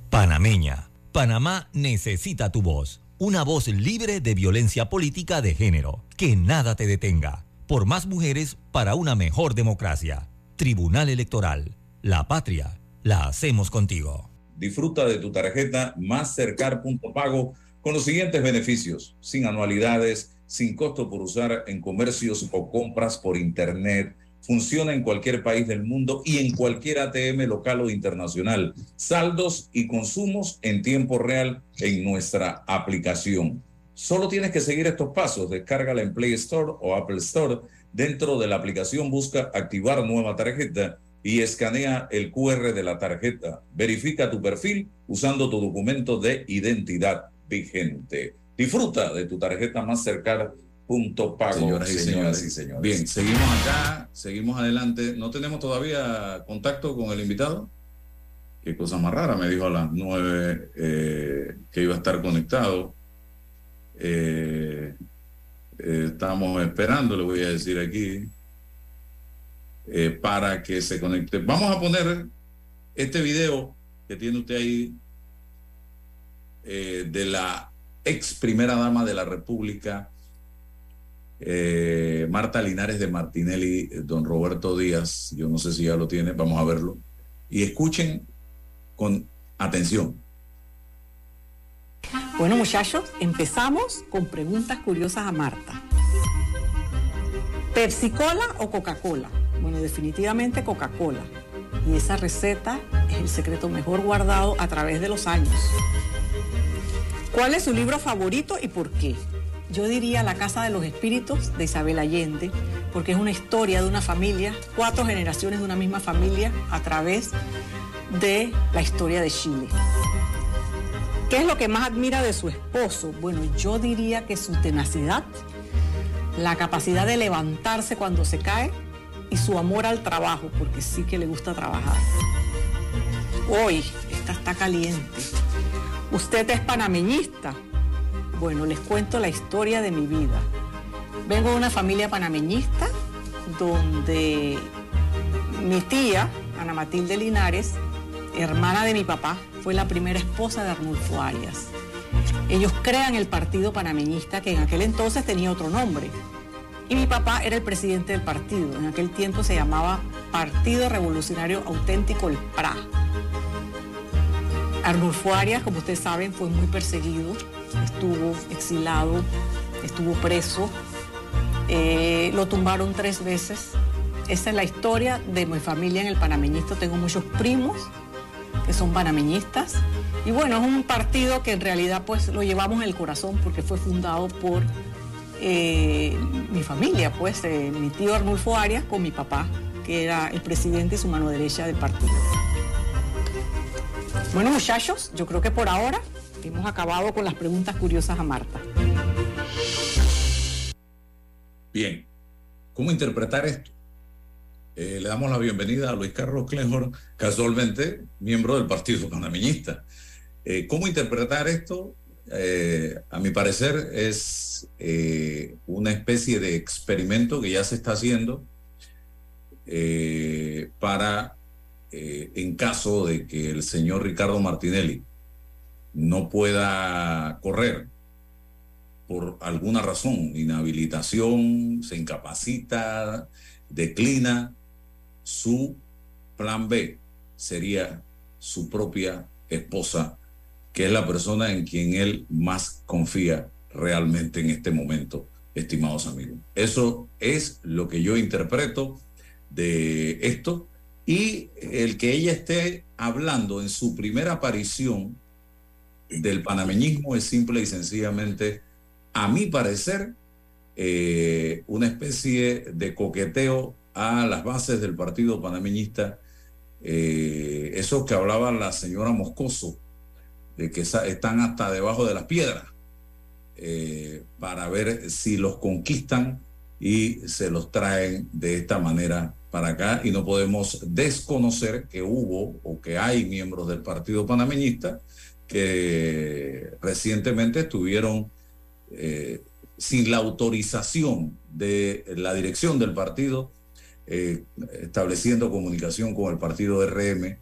Panameña. Panamá necesita tu voz. Una voz libre de violencia política de género. Que nada te detenga. Por más mujeres para una mejor democracia. Tribunal Electoral. La patria. La hacemos contigo. Disfruta de tu tarjeta Mastercard Punto Pago con los siguientes beneficios: sin anualidades, sin costo por usar en comercios o compras por Internet. Funciona en cualquier país del mundo y en cualquier ATM local o internacional. Saldos y consumos en tiempo real en nuestra aplicación. Solo tienes que seguir estos pasos. Descárgala en Play Store o Apple Store. Dentro de la aplicación busca activar nueva tarjeta y escanea el QR de la tarjeta. Verifica tu perfil usando tu documento de identidad vigente. Disfruta de tu tarjeta Mastercard punto pago, Señoras y señores. y señores. Bien, seguimos acá, seguimos adelante. ¿No tenemos todavía contacto con el invitado? Qué cosa más rara, me dijo a las nueve eh, que iba a estar conectado. Eh, eh, estamos esperando, le voy a decir aquí, eh, para que se conecte. Vamos a poner este video que tiene usted ahí de la ex primera dama de la República, eh, Marta Linares de Martinelli, eh, don Roberto Díaz, yo no sé si ya lo tiene, vamos a verlo. Y escuchen con atención. Bueno, muchachos, empezamos con preguntas curiosas a Marta. ¿Pepsi Cola o Coca-Cola? Bueno, definitivamente Coca-Cola. Y esa receta es el secreto mejor guardado a través de los años. ¿Cuál es su libro favorito y por qué? Yo diría La Casa de los Espíritus de Isabel Allende, porque es una historia de una familia, cuatro generaciones de una misma familia a través de la historia de Chile. ¿Qué es lo que más admira de su esposo? Bueno, yo diría que su tenacidad, la capacidad de levantarse cuando se cae y su amor al trabajo, porque sí que le gusta trabajar. Hoy, esta está caliente. ¿Usted es panameñista? Bueno, les cuento la historia de mi vida. Vengo de una familia panameñista donde mi tía, Ana Matilde Linares, hermana de mi papá, fue la primera esposa de Arnulfo Arias. Ellos crean el partido panameñista que en aquel entonces tenía otro nombre. Y mi papá era el presidente del partido. En aquel tiempo se llamaba Partido Revolucionario Auténtico, el PRA. Arnulfo Arias, como ustedes saben, fue muy perseguido, estuvo exilado, estuvo preso, eh, lo tumbaron tres veces. Esa es la historia de mi familia en el panameñista. Tengo muchos primos que son panameñistas. Y bueno, es un partido que en realidad pues lo llevamos en el corazón porque fue fundado por eh, mi familia, pues eh, mi tío Arnulfo Arias con mi papá, que era el presidente y su mano derecha del partido. Bueno muchachos, yo creo que por ahora hemos acabado con las preguntas curiosas a Marta. Bien, ¿cómo interpretar esto? Eh, le damos la bienvenida a Luis Carlos Clejor, casualmente miembro del Partido Panameñista. Eh, ¿Cómo interpretar esto? Eh, a mi parecer es una especie de experimento que ya se está haciendo para, en caso de que el señor Ricardo Martinelli no pueda correr por alguna razón, inhabilitación, se incapacita, declina, su plan B sería su propia esposa, que es la persona en quien él más confía realmente en este momento, estimados amigos. Eso es lo que yo interpreto de esto. Y el que ella esté hablando en su primera aparición del panameñismo es simple y sencillamente, a mi parecer, eh, una especie de coqueteo a las bases del partido panameñista, eh, eso que hablaba la señora Moscoso, de que están hasta debajo de las piedras, eh, para ver si los conquistan y se los traen de esta manera para acá. Y no podemos desconocer que hubo o que hay miembros del partido panameñista que recientemente estuvieron eh, sin la autorización de la dirección del partido, eh, estableciendo comunicación con el partido RM,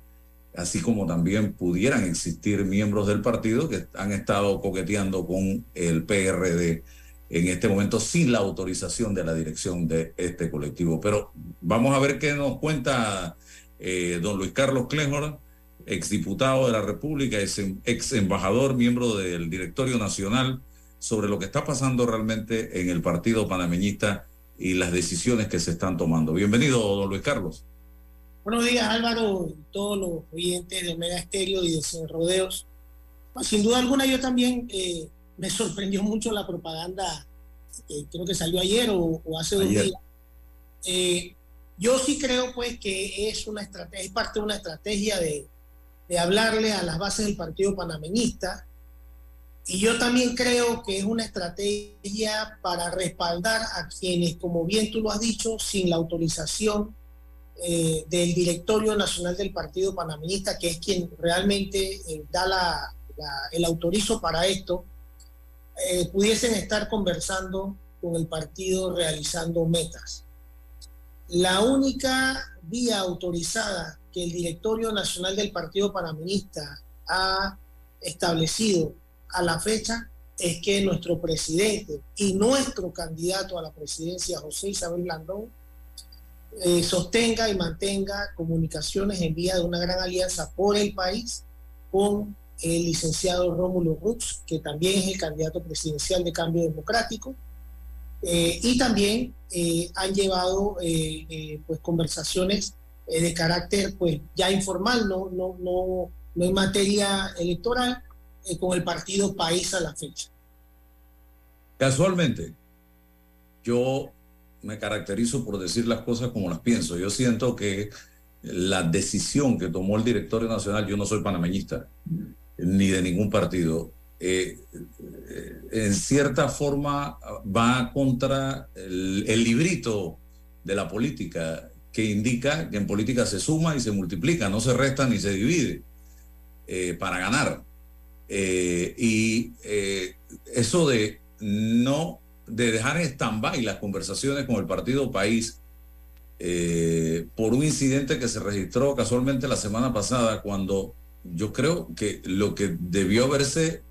así como también pudieran existir miembros del partido que han estado coqueteando con el PRD en este momento sin la autorización de la dirección de este colectivo. Pero vamos a ver qué nos cuenta eh, don Luis Carlos Clejor, exdiputado de la República, ex, ex embajador, miembro del directorio nacional, sobre lo que está pasando realmente en el partido panameñista y las decisiones que se están tomando. Bienvenido, don Luis Carlos. Buenos días Álvaro y todos los oyentes de Omega Estéreo y de Sin Rodeos. Pues, sin duda alguna yo también eh, me sorprendió mucho la propaganda, eh, creo que salió ayer o, o hace dos días. Eh, yo sí creo pues que es una estrategia, es parte de una estrategia de, de hablarle a las bases del partido panameñista y yo también creo que es una estrategia para respaldar a quienes, como bien tú lo has dicho, sin la autorización eh, del directorio nacional del partido panameñista, que es quien realmente eh, da la, el autorizo para esto, eh, pudiesen estar conversando con el partido realizando metas. La única vía autorizada que el directorio nacional del partido panameñista ha establecido a la fecha es que nuestro presidente y nuestro candidato a la presidencia, José Isabel Blandón, eh, sostenga y mantenga comunicaciones en vía de una gran alianza por el país con el licenciado Rómulo Rux, que también es el candidato presidencial de Cambio Democrático, eh, y también eh, han llevado eh, pues conversaciones de carácter pues ya informal, no, no, no, no en materia electoral, con el partido País a la fecha. Casualmente, yo me caracterizo por decir las cosas como las pienso. Yo siento que la decisión que tomó el directorio nacional, yo no soy panameñista, ni de ningún partido, eh, eh, en cierta forma va contra el, librito de la política que indica que en política se suma y se multiplica, no se resta ni se divide eh, para ganar. Y eso de no, de dejar en stand-by las conversaciones con el partido País por un incidente que se registró casualmente la semana pasada cuando yo creo que lo que debió haberse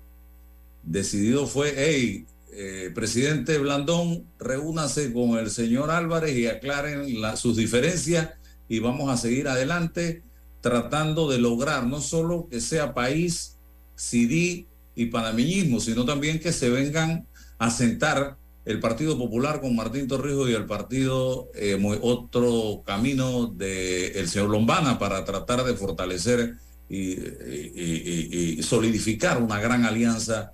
decidido fue, hey, eh, presidente Blandón, reúnase con el señor Álvarez y aclaren la- sus diferencias y vamos a seguir adelante tratando de lograr no solo que sea país, CD y panameñismo, sino también que se vengan a sentar el Partido Popular con Martín Torrijos y el partido eh, muy- otro camino del señor Lombana para tratar de fortalecer y solidificar una gran alianza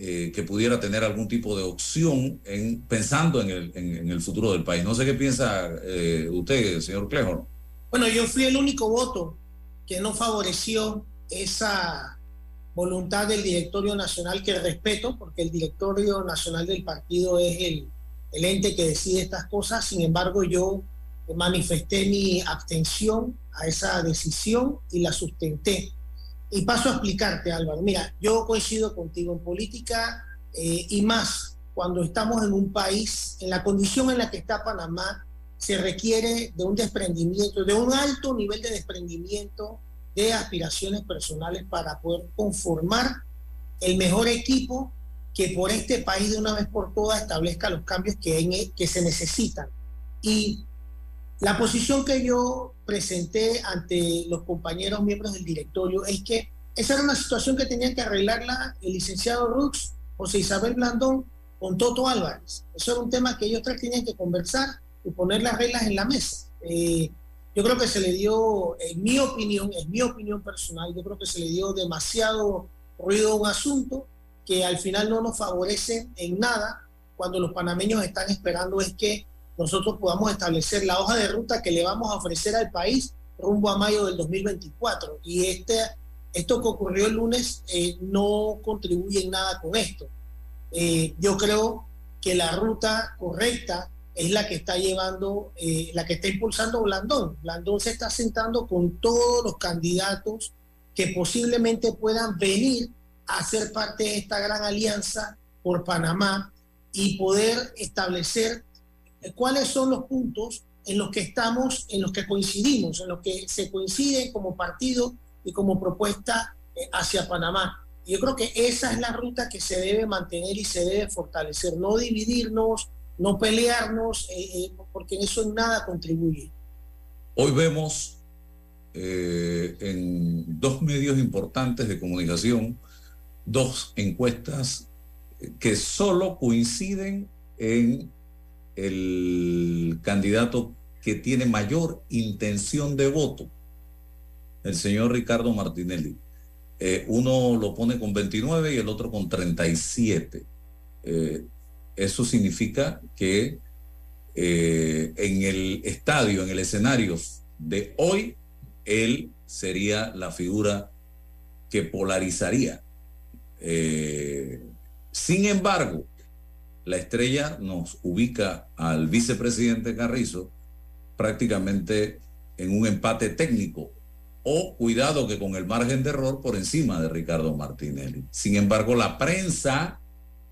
eh, que pudiera tener algún tipo de opción en, pensando en el, futuro del país. No sé qué piensa eh, usted, señor Clejo. Bueno, yo fui el único voto que no favoreció esa voluntad del directorio nacional que respeto, porque el directorio nacional del partido es el ente que decide estas cosas. Sin embargo, yo manifesté mi abstención a esa decisión y la sustenté. Y paso a explicarte, Álvaro. Mira, yo coincido contigo en política eh, y más cuando estamos en un país, en la condición en la que está Panamá, se requiere de un desprendimiento, de un alto nivel de desprendimiento de aspiraciones personales para poder conformar el mejor equipo que por este país de una vez por todas establezca los cambios que, en- que se necesitan. Y la posición que yo presenté ante los compañeros miembros del directorio es que esa era una situación que tenían que arreglarla el licenciado Rux, José Isabel Blandón, con Toto Álvarez. Eso era un tema que ellos tres tenían que conversar y poner las reglas en la mesa. Eh, yo creo que se le dio, en mi opinión, en mi opinión personal, yo creo que se le dio demasiado ruido a un asunto que al final no nos favorece en nada cuando los panameños están esperando es que nosotros podamos establecer la hoja de ruta que le vamos a ofrecer al país rumbo a mayo del 2024. Y este, esto que ocurrió el lunes eh, no contribuye en nada con esto. Eh, yo creo que la ruta correcta es la que está llevando, eh, la que está impulsando Blandón. Blandón se está sentando con todos los candidatos que posiblemente puedan venir a ser parte de esta gran alianza por Panamá y poder establecer cuáles son los puntos en los que estamos, en los que coincidimos, en los que se coinciden como partido y como propuesta eh, hacia Panamá. Yo creo que esa es la ruta que se debe mantener y se debe fortalecer, no dividirnos, no pelearnos, eh, eh, porque eso en nada contribuye. Hoy vemos eh, en dos medios importantes de comunicación dos encuestas que solo coinciden en el candidato que tiene mayor intención de voto, el señor Ricardo Martinelli. Eh, uno lo pone con 29 y el otro con 37. Eh, eso significa que eh, en el estadio, en el escenario de hoy, él sería la figura que polarizaría. Eh, sin embargo, la estrella nos ubica al vicepresidente Carrizo prácticamente en un empate técnico o cuidado que con el margen de error por encima de Ricardo Martinelli. Sin embargo, la prensa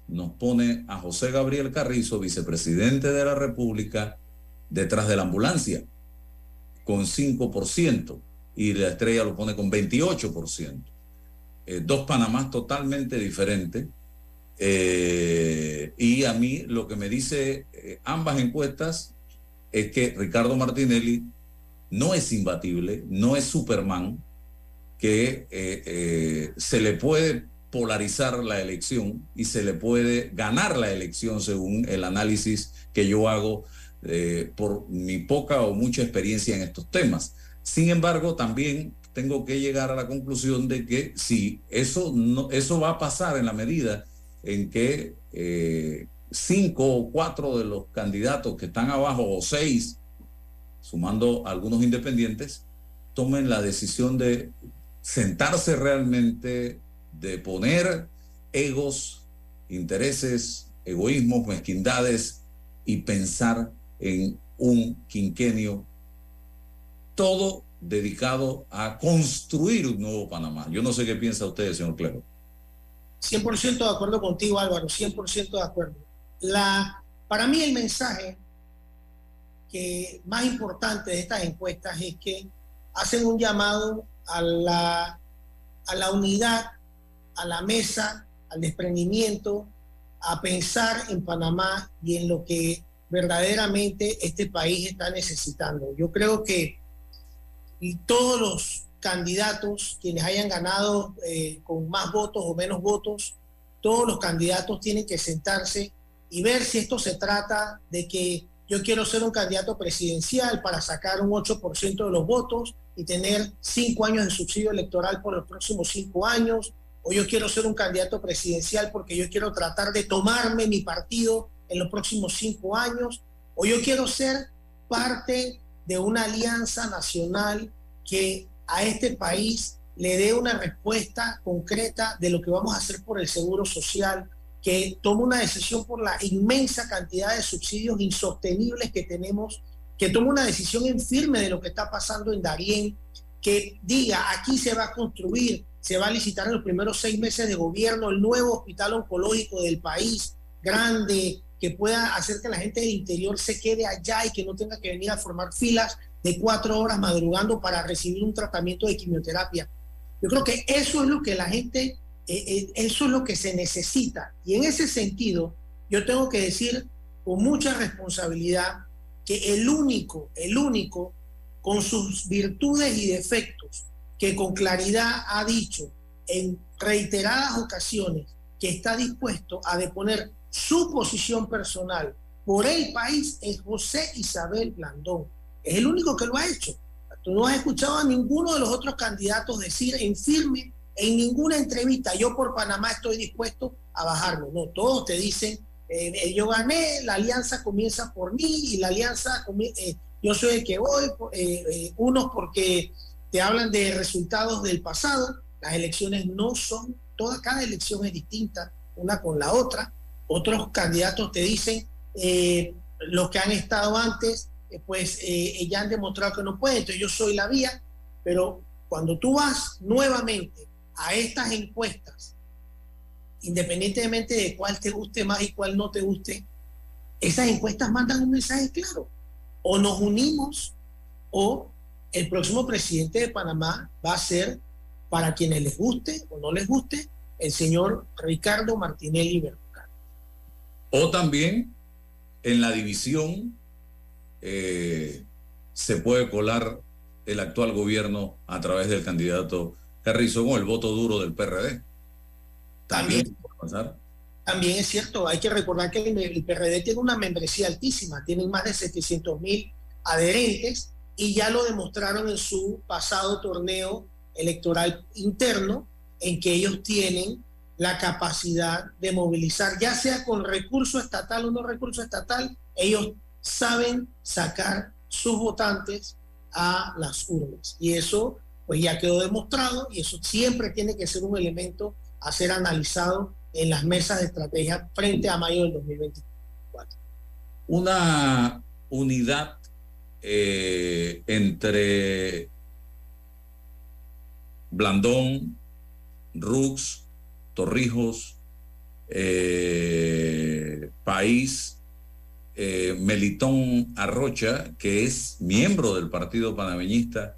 nos pone a José Gabriel Carrizo, vicepresidente de la República, detrás de la ambulancia, con 5%, y la estrella lo pone con 28%. Eh, dos Panamás totalmente diferentes. Eh, y a mí lo que me dice eh, ambas encuestas es que Ricardo Martinelli no es imbatible, no es Superman, que eh, eh, se le puede polarizar la elección y se le puede ganar la elección según el análisis que yo hago por mi poca o mucha experiencia en estos temas. Sin embargo, también tengo que llegar a la conclusión de que si eso, no, eso va a pasar en la medida en que eh, cinco o cuatro de los candidatos que están abajo o seis, sumando algunos independientes, tomen la decisión de sentarse realmente, de poner egos, intereses, egoísmos, mezquindades y pensar en un quinquenio todo dedicado a construir un nuevo Panamá. Yo no sé qué piensa usted, señor Clero. 100% de acuerdo contigo, Álvaro, 100% de acuerdo. La, para mí el mensaje que más importante de estas encuestas es que hacen un llamado a la, a la unidad, a la mesa, al desprendimiento, a pensar en Panamá y en lo que verdaderamente este país está necesitando. Yo creo que todos los candidatos, quienes hayan ganado eh, con más votos o menos votos, todos los candidatos tienen que sentarse y ver si esto se trata de que yo quiero ser un candidato presidencial para sacar un 8% de los votos y tener cinco años de subsidio electoral por los próximos cinco años, o yo quiero ser un candidato presidencial porque yo quiero tratar de tomarme mi partido en los próximos cinco años, o yo quiero ser parte de una alianza nacional que a este país le dé una respuesta concreta de lo que vamos a hacer por el seguro social, que tome una decisión por la inmensa cantidad de subsidios insostenibles que tenemos, que tome una decisión en firme de lo que está pasando en Darién, que diga aquí se va a construir se va a licitar en los primeros seis meses de gobierno el nuevo hospital oncológico del país, grande, que pueda hacer que la gente del interior se quede allá y que no tenga que venir a formar filas de cuatro horas madrugando para recibir un tratamiento de quimioterapia. Yo creo que eso es lo que la gente, eh, eh, eso es lo que se necesita. Y en ese sentido, yo tengo que decir con mucha responsabilidad que el único, el único, con sus virtudes y defectos, que con claridad ha dicho en reiteradas ocasiones que está dispuesto a deponer su posición personal por el país es José Isabel Blandón. Es el único que lo ha hecho. Tú no has escuchado a ninguno de los otros candidatos decir en firme, en ninguna entrevista, yo por Panamá estoy dispuesto a bajarlo. No, todos te dicen, eh, eh, yo gané, la alianza comienza por mí y la alianza, eh, yo soy el que voy, unos porque te hablan de resultados del pasado, las elecciones no son, toda, cada elección es distinta una con la otra, otros candidatos te dicen, los que han estado antes, pues ya han demostrado que no pueden, entonces yo soy la vía, pero cuando tú vas nuevamente a estas encuestas independientemente de cuál te guste más y cuál no te guste, esas encuestas mandan un mensaje claro. O nos unimos o el próximo presidente de Panamá va a ser, para quienes les guste o no les guste, el señor Ricardo Martinelli Berlucano. O también en la división eh, se puede colar el actual gobierno a través del candidato Harrison o el voto duro del PRD. También, también es cierto, hay que recordar que el, PRD tiene una membresía altísima, tienen más de 700 mil adherentes y ya lo demostraron en su pasado torneo electoral interno, en que ellos tienen la capacidad de movilizar, ya sea con recurso estatal o no recurso estatal, ellos saben sacar sus votantes a las urnas. Y eso pues ya quedó demostrado y eso siempre tiene que ser un elemento a ser analizado en las mesas de estrategia frente a mayo del 2024. Una unidad eh, entre Blandón, Rux, Torrijos, eh, País, eh, Melitón Arrocha, que es miembro del Partido Panameñista,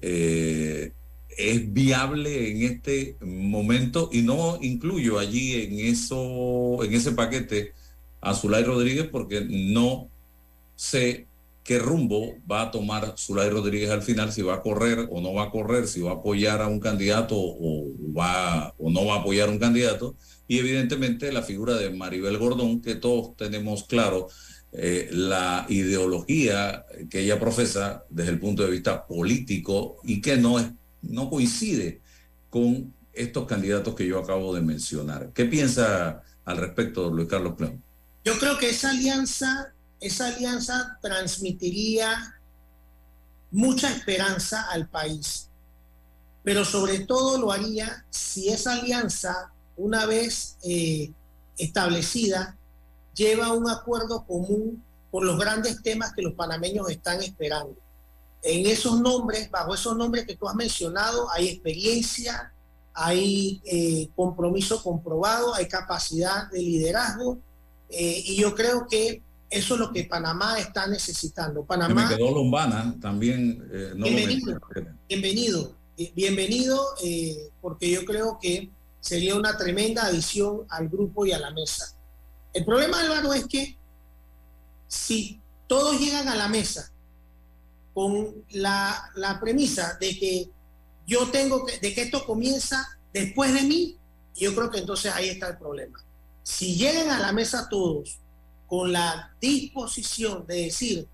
es viable en este momento y no incluyo allí en eso en ese paquete a Zulay Rodríguez porque no sé qué rumbo va a tomar Zulay Rodríguez al final, si va a correr o no va a correr, si va a apoyar a un candidato o va o no va a apoyar a un candidato y evidentemente la figura de Maribel Gordón que todos tenemos claro eh, la ideología que ella profesa desde el punto de vista político y que no es no coincide con estos candidatos que yo acabo de mencionar. ¿Qué piensa al respecto Luis Carlos Clon? Yo creo que esa alianza, esa alianza transmitiría mucha esperanza al país, pero sobre todo lo haría si esa alianza, una vez eh, establecida, lleva un acuerdo común por los grandes temas que los panameños están esperando en esos nombres, bajo esos nombres que tú has mencionado, hay experiencia, hay eh, compromiso comprobado, hay capacidad de liderazgo, eh, y yo creo que eso es lo que Panamá está necesitando. Panamá. Me quedó Lombana también. Eh, bienvenido, bienvenido, bienvenido, porque yo creo que sería una tremenda adición al grupo y a la mesa. El problema, Álvaro, es que si todos llegan a la mesa con la, premisa de que yo tengo que, de que esto comienza después de mí, yo creo que entonces ahí está el problema. Si llegan a la mesa todos con la disposición de decir,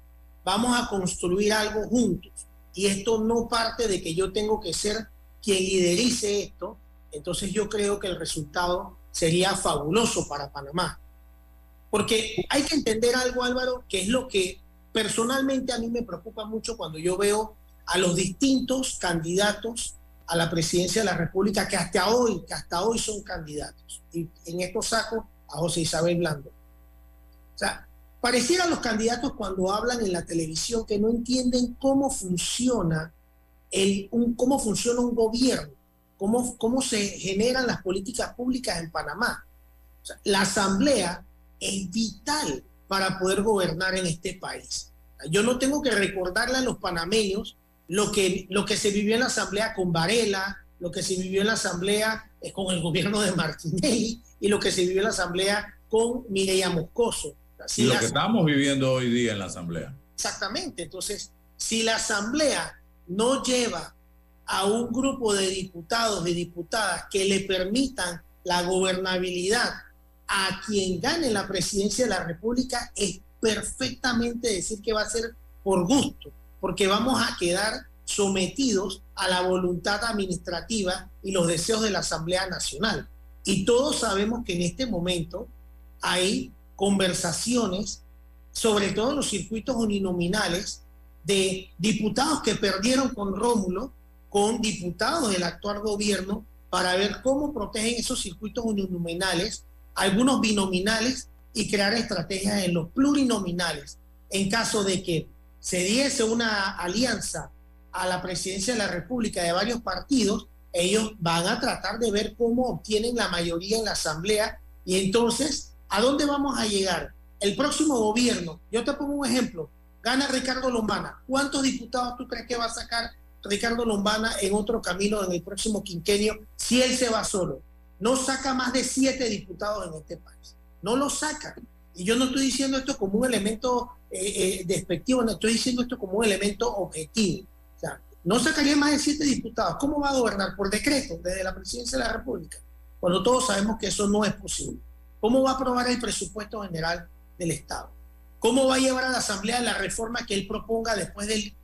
vamos a construir algo juntos, y esto no parte de que yo tengo que ser quien liderice esto, entonces yo creo que el resultado sería fabuloso para Panamá. Porque hay que entender algo, Álvaro, que es lo que personalmente a mí me preocupa mucho cuando yo veo a los distintos candidatos a la presidencia de la República que hasta hoy, que hasta hoy son candidatos. Y en estos saco a José Isabel Blando. O sea, pareciera los candidatos cuando hablan en la televisión que no entienden cómo funciona el, cómo funciona un gobierno, cómo, cómo se generan las políticas públicas en Panamá. O sea, la asamblea es vital para poder gobernar en este país. Yo no tengo que recordarle a los panameños lo que, lo que se vivió en la asamblea con Varela, lo que se vivió en la asamblea eh, con el gobierno de Martinelli y lo que se vivió en la asamblea con Mireya Moscoso. y lo que estamos viviendo hoy día en la asamblea. Exactamente. Entonces, si la asamblea no lleva a un grupo de diputados y diputadas que le permitan la gobernabilidad a quien gane la presidencia de la República, es perfectamente decir que va a ser por gusto, porque vamos a quedar sometidos a la voluntad administrativa y los deseos de la Asamblea Nacional. Y todos sabemos que en este momento hay conversaciones, sobre todo en los circuitos uninominales, de diputados que perdieron con Rómulo, con diputados del actual gobierno, para ver cómo protegen esos circuitos uninominales, algunos binominales y crear estrategias en los plurinominales. En caso de que se diese una alianza a la presidencia de la República de varios partidos, ellos van a tratar de ver cómo obtienen la mayoría en la Asamblea y entonces, ¿a dónde vamos a llegar? El próximo gobierno, yo te pongo un ejemplo, gana Ricardo Lombana. ¿Cuántos diputados tú crees que va a sacar Ricardo Lombana en otro camino en el próximo quinquenio si él se va solo? No saca más de siete diputados en este país. No lo saca. Y yo no estoy diciendo esto como un elemento eh, eh, despectivo, no estoy diciendo esto como un elemento objetivo. O sea, no sacaría más de siete diputados. ¿Cómo va a gobernar? Por decreto, desde la presidencia de la República, cuando todos sabemos que eso no es posible. ¿Cómo va a aprobar el presupuesto general del Estado? ¿Cómo va a llevar a la Asamblea la reforma que él proponga después del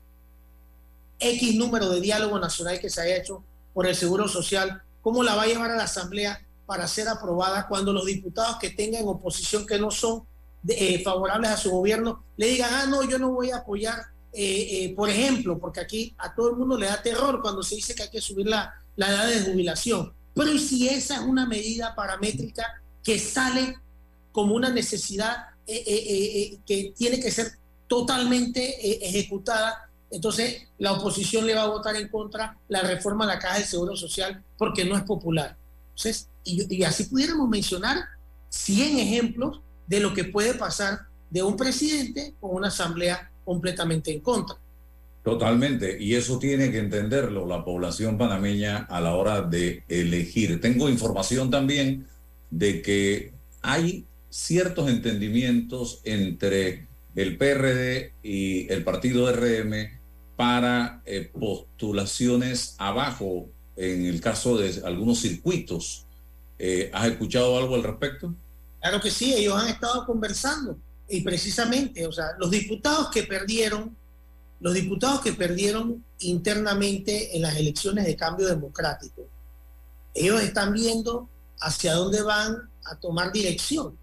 X número de diálogo nacional que se haya hecho por el Seguro Social? ¿Cómo la va a llevar a la Asamblea para ser aprobada cuando los diputados que tengan oposición que no son eh, favorables a su gobierno le digan, ah, no, yo no voy a apoyar eh, eh, por ejemplo, porque aquí a todo el mundo le da terror cuando se dice que hay que subir la, la edad de jubilación. Pero si esa es una medida paramétrica que sale como una necesidad eh, que tiene que ser totalmente ejecutada, entonces la oposición le va a votar en contra la reforma a la Caja del Seguro Social porque no es popular. Entonces, y, y así pudiéramos mencionar 100 ejemplos de lo que puede pasar de un presidente con una asamblea completamente en contra. Totalmente, y eso tiene que entenderlo la población panameña a la hora de elegir. Tengo información también de que hay ciertos entendimientos entre el PRD y el partido RM para eh, postulaciones abajo en el caso de algunos circuitos. Eh, ¿Has escuchado algo al respecto? Claro que sí, ellos han estado conversando y precisamente, o sea, los diputados que perdieron, los diputados que perdieron internamente en las elecciones de cambio democrático, ellos están viendo hacia dónde van a tomar dirección.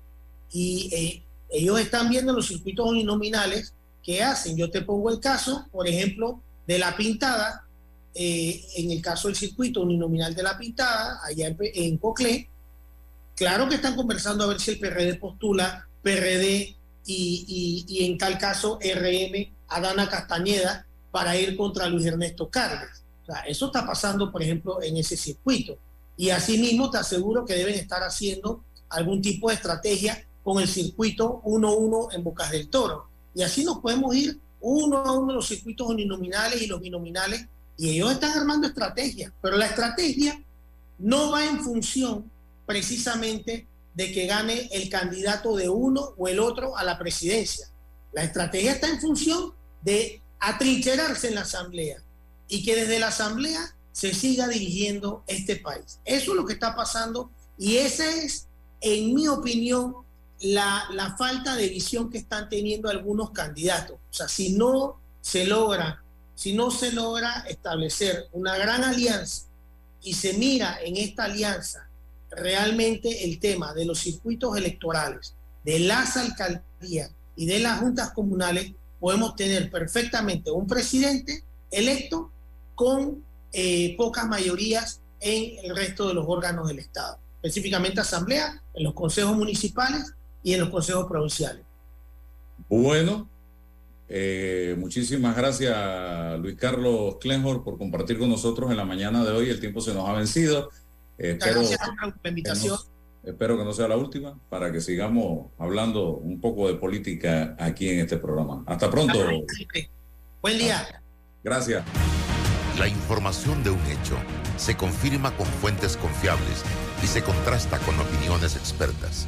Y eh, ellos están viendo los circuitos uninominales que hacen. Yo te pongo el caso, por ejemplo, de la pintada, eh, en el caso del circuito uninominal de la pintada, allá en, en claro que están conversando a ver si el PRD postula PRD y, en tal caso RM a Dana Castañeda para ir contra Luis Ernesto Cárdenas. O sea, eso está pasando, por ejemplo, en ese circuito. Y asimismo te aseguro que deben estar haciendo algún tipo de estrategia con el circuito 1-1 en Bocas del Toro. Y así nos podemos ir uno a uno de los circuitos uninominales y los binominales, y ellos están armando estrategias, pero la estrategia no va en función precisamente de que gane el candidato de uno o el otro a la presidencia. La estrategia está en función de atrincherarse en la asamblea y que desde la asamblea se siga dirigiendo este país. Eso es lo que está pasando y esa es, en mi opinión, la, falta de visión que están teniendo algunos candidatos. O sea, si no se logra, si no se logra establecer una gran alianza y se mira en esta alianza realmente el tema de los circuitos electorales, de las alcaldías y de las juntas comunales, podemos tener perfectamente un presidente electo con eh, pocas mayorías en el resto de los órganos del Estado, específicamente asamblea, en los consejos municipales y en los consejos provinciales. Bueno, Eh, muchísimas gracias, Luis Carlos Klenjor, por compartir con nosotros en la mañana de hoy. El tiempo se nos ha vencido. Eh, espero, Gracias por la invitación. que no- espero que no sea la última para que sigamos hablando un poco de política aquí en este programa. Hasta pronto. Buen día. Gracias. La información de un hecho se confirma con fuentes confiables y se contrasta con opiniones expertas.